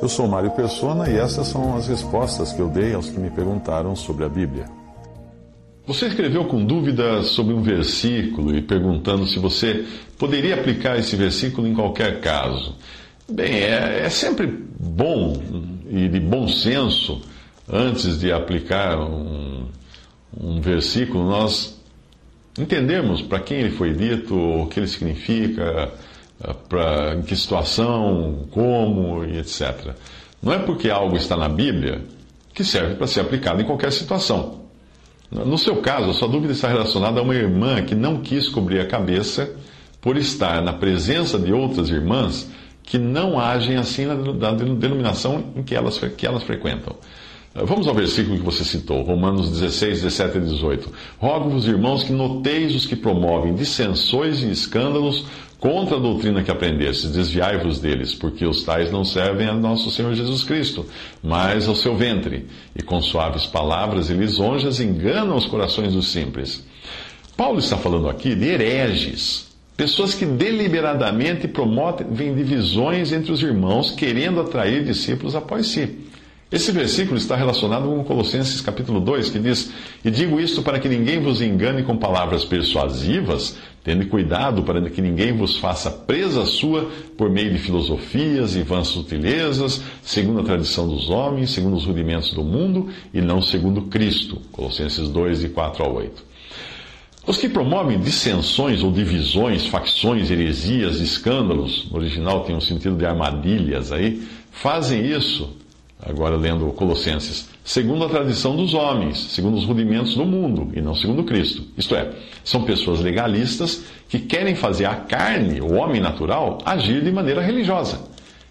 Eu sou Mário Persona e essas são as respostas que eu dei aos que me perguntaram sobre a Bíblia. Você escreveu com dúvidas sobre um versículo e perguntando se você poderia aplicar esse versículo em qualquer caso. Bem, é, é sempre bom e de bom senso, antes de aplicar um, um versículo, nós entendermos para quem ele foi dito, o que ele significa, pra, em que situação, como e etc. Não é porque algo está na Bíblia que serve para ser aplicado em qualquer situação. No seu caso, a sua dúvida está relacionada a uma irmã que não quis cobrir a cabeça por estar na presença de outras irmãs que não agem assim na, denominação em que elas, que elas frequentam. Vamos ao versículo que você citou, Romanos 16, 17 e 18. Rogo-vos, irmãos, que noteis os que promovem dissensões e escândalos contra a doutrina que aprendestes, desviai-vos deles, porque os tais não servem a nosso Senhor Jesus Cristo, mas ao seu ventre, e com suaves palavras e lisonjas enganam os corações dos simples. Paulo está falando aqui de hereges, pessoas que deliberadamente promovem divisões entre os irmãos, querendo atrair discípulos após si. Esse versículo está relacionado com Colossenses capítulo 2, que diz: E digo isto para que ninguém vos engane com palavras persuasivas, tendo cuidado para que ninguém vos faça presa sua por meio de filosofias e vãs sutilezas, segundo a tradição dos homens, segundo os rudimentos do mundo, e não segundo Cristo. Colossenses 2, de 4 a 8. Os que promovem dissensões ou divisões, facções, heresias, escândalos, no original tem um sentido de armadilhas aí, fazem isso agora lendo Colossenses, segundo a tradição dos homens, segundo os rudimentos do mundo e não segundo Cristo. Isto é, são pessoas legalistas que querem fazer a carne, o homem natural, agir de maneira religiosa.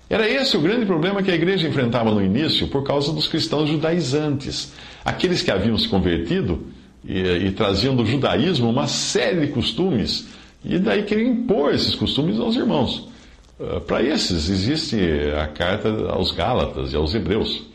Era esse o grande problema que a igreja enfrentava no início por causa dos cristãos judaizantes, aqueles que haviam se convertido e, e traziam do judaísmo uma série de costumes e daí queriam impor esses costumes aos irmãos. Ah, para esses existe a carta aos Gálatas e aos Hebreus.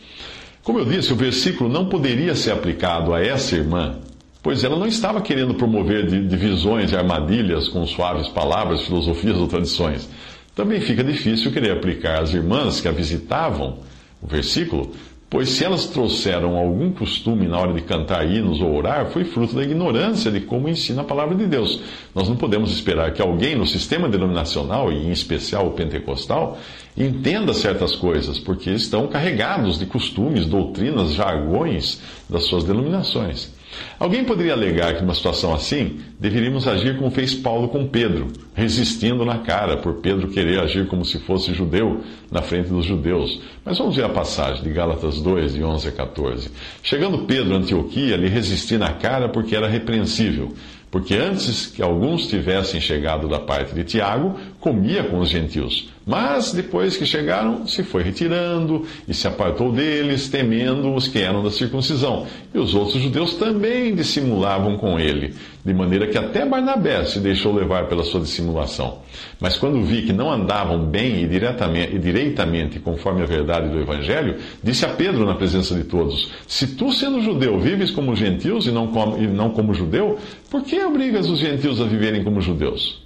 Como eu disse, o versículo não poderia ser aplicado a essa irmã, pois ela não estava querendo promover divisões e armadilhas com suaves palavras, filosofias ou tradições. Também fica difícil querer aplicar às irmãs que a visitavam o versículo Pois se elas trouxeram algum costume na hora de cantar hinos ou orar, foi fruto da ignorância de como ensina a palavra de Deus. Nós não podemos esperar que alguém no sistema denominacional, e em especial o pentecostal, entenda certas coisas, porque estão carregados de costumes, doutrinas, jargões das suas denominações. Alguém poderia alegar que numa situação assim, deveríamos agir como fez Paulo com Pedro, resistindo na cara por Pedro querer agir como se fosse judeu na frente dos judeus. Mas vamos ver a passagem de Gálatas 2, de 11 a 14. Chegando Pedro a Antioquia, lhe resisti na cara porque era repreensível porque antes que alguns tivessem chegado da parte de Tiago, comia com os gentios. Mas depois que chegaram, se foi retirando e se apartou deles, temendo os que eram da circuncisão. E os outros judeus também dissimulavam com ele, de maneira que até Barnabé se deixou levar pela sua dissimulação. Mas quando vi que não andavam bem e, diretamente, e direitamente conforme a verdade do Evangelho, disse a Pedro na presença de todos: Se tu, sendo judeu, vives como gentios e não como, e não como judeu, por que obrigas os gentios a viverem como judeus?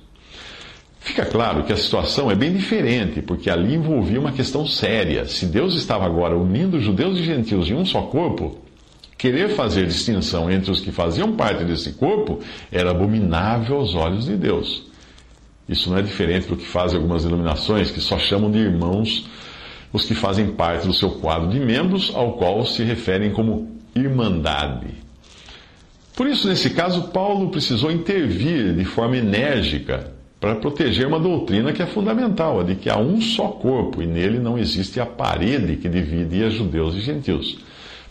Fica claro que a situação é bem diferente, porque ali envolvia uma questão séria. Se Deus estava agora unindo judeus e gentios em um só corpo, querer fazer distinção entre os que faziam parte desse corpo era abominável aos olhos de Deus. Isso não é diferente do que fazem algumas denominações que só chamam de irmãos os que fazem parte do seu quadro de membros, ao qual se referem como irmandade. Por isso, nesse caso, Paulo precisou intervir de forma enérgica para proteger uma doutrina que é fundamental, a de que há um só corpo e nele não existe a parede que divide judeus e gentios.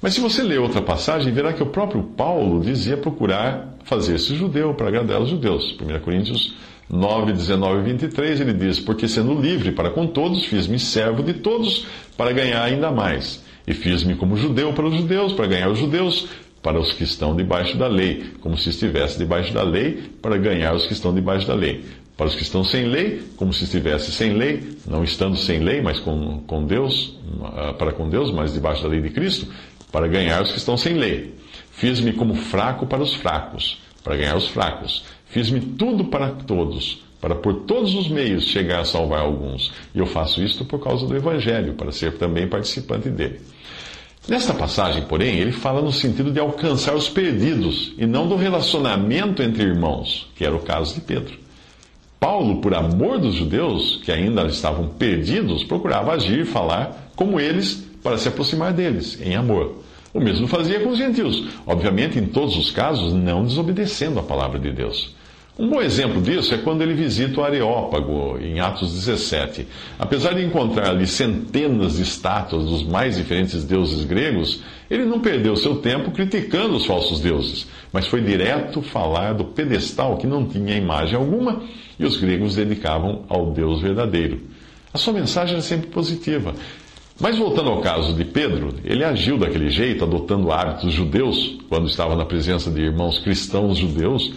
Mas se você ler outra passagem, verá que o próprio Paulo dizia procurar fazer-se judeu para agradar os judeus. 1 Coríntios 9, 19 e 23, ele diz: Porque sendo livre para com todos, fiz-me servo de todos para ganhar ainda mais. E fiz-me como judeu para os judeus, para ganhar os judeus, para os que estão debaixo da lei, como se estivesse debaixo da lei, para ganhar os que estão debaixo da lei. Para os que estão sem lei, como se estivesse sem lei, não estando sem lei, mas com, com Deus, ah, para com Deus, mas debaixo da lei de Cristo, para ganhar os que estão sem lei. Fiz-me como fraco para os fracos, para ganhar os fracos. Fiz-me tudo para todos, para por todos os meios chegar a salvar alguns. E eu faço isto por causa do Evangelho, para ser também participante dele. Nesta passagem, porém, ele fala no sentido de alcançar os perdidos e não do relacionamento entre irmãos, que era o caso de Pedro. Paulo, por amor dos judeus, que ainda estavam perdidos, procurava agir e falar como eles para se aproximar deles, em amor. O mesmo fazia com os gentios, obviamente, em todos os casos, não desobedecendo a palavra de Deus. Um bom exemplo disso é quando ele visita o Areópago, em Atos 17. Apesar de encontrar ali centenas de estátuas dos mais diferentes deuses gregos, ele não perdeu seu tempo criticando os falsos deuses, mas foi direto falar do pedestal que não tinha imagem alguma e os gregos dedicavam ao Deus verdadeiro. A sua mensagem era sempre positiva. Mas voltando ao caso de Pedro, ele agiu daquele jeito, adotando hábitos judeus, quando estava na presença de irmãos cristãos judeus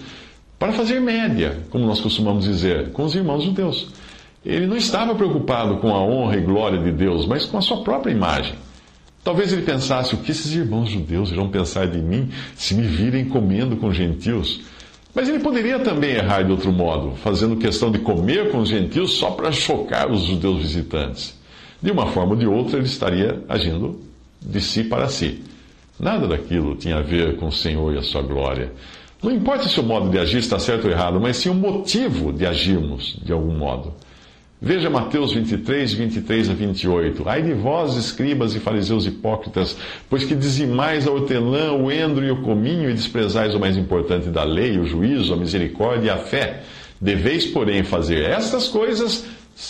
para fazer média, como nós costumamos dizer, com os irmãos judeus. Ele não estava preocupado com a honra e glória de Deus, mas com a sua própria imagem. Talvez ele pensasse: o que esses irmãos judeus irão pensar de mim se me virem comendo com gentios? Mas ele poderia também errar de outro modo, fazendo questão de comer com os gentios só para chocar os judeus visitantes. De uma forma ou de outra, ele estaria agindo de si para si. Nada daquilo tinha a ver com o Senhor e a sua glória. Não importa se o modo de agir está certo ou errado, mas sim o motivo de agirmos de algum modo. Veja Mateus 23, 23 a 28. Ai de vós, escribas e fariseus hipócritas, pois que dizimais a hortelã, o endro e o cominho, e desprezais o mais importante da lei, o juízo, a misericórdia e a fé. Deveis, porém, fazer estas coisas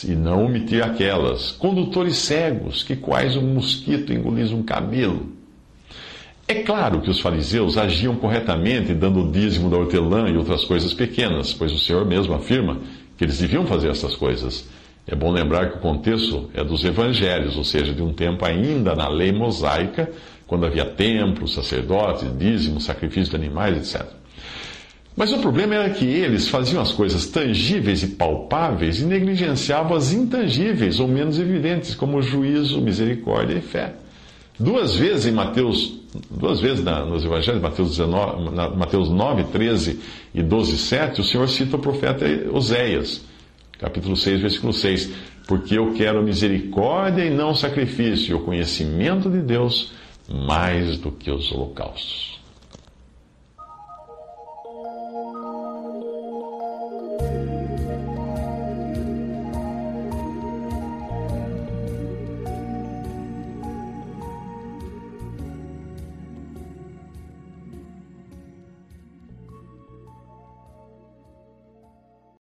e não omitir aquelas. Condutores cegos, que quais um mosquito engolis um cabelo. É claro que os fariseus agiam corretamente, dando o dízimo da hortelã e outras coisas pequenas, pois o Senhor mesmo afirma que eles deviam fazer essas coisas. É bom lembrar que o contexto é dos evangelhos, ou seja, de um tempo ainda na lei mosaica, quando havia templos, sacerdotes, dízimos, sacrifícios de animais, etc. Mas o problema era que eles faziam as coisas tangíveis e palpáveis e negligenciavam as intangíveis ou menos evidentes, como juízo, misericórdia e fé. Duas vezes em Mateus, duas vezes na, nos evangelhos, Mateus, 19, na, Mateus 9, 13 e 12, 7, o Senhor cita o profeta Oséias, capítulo 6, versículo 6. Porque eu quero misericórdia e não sacrifício, e o conhecimento de Deus mais do que os holocaustos.